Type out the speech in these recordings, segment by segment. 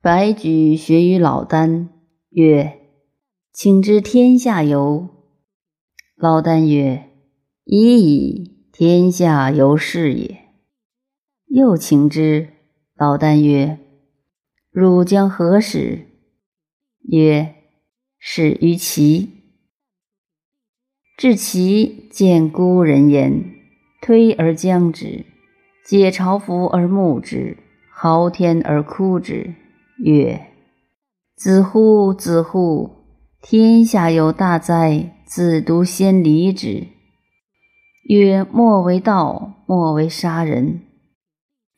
白举学于老聃，曰：“请知天下游。”老聃曰：“已矣，天下由是也。”又请之。老聃曰：“汝将何使？”曰：“始于齐。”至齐，见孤人焉，推而将之，解朝服而沐之，嚎天而哭之。曰：子乎子乎！天下有大灾，子独先离之。曰：莫为道，莫为杀人。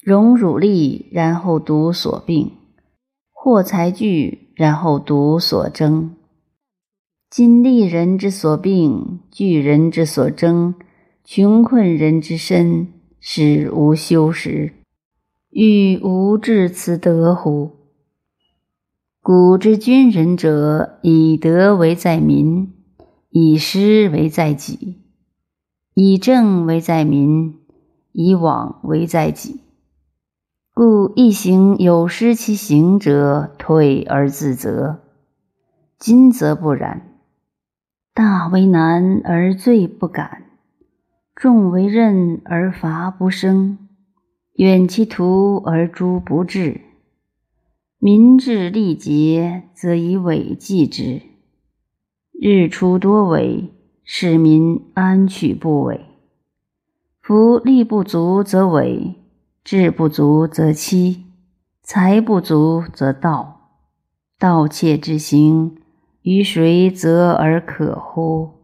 荣辱利，然后独所病；获财聚，然后独所争。今利人之所病，聚人之所争，穷困人之身，使无休时。欲无至此德乎？古之君人者，以德为在民，以失为在己；以政为在民，以往为在己。故一行有失其行者，退而自责。今则不然，大为难而罪不敢，众为任而伐不生，远其徒而诛不至。民至力竭，则以伪计之。日出多伪，使民安取不伪？夫力不足则伪，智不足则欺，财不足则盗。盗窃之行，于谁责而可乎？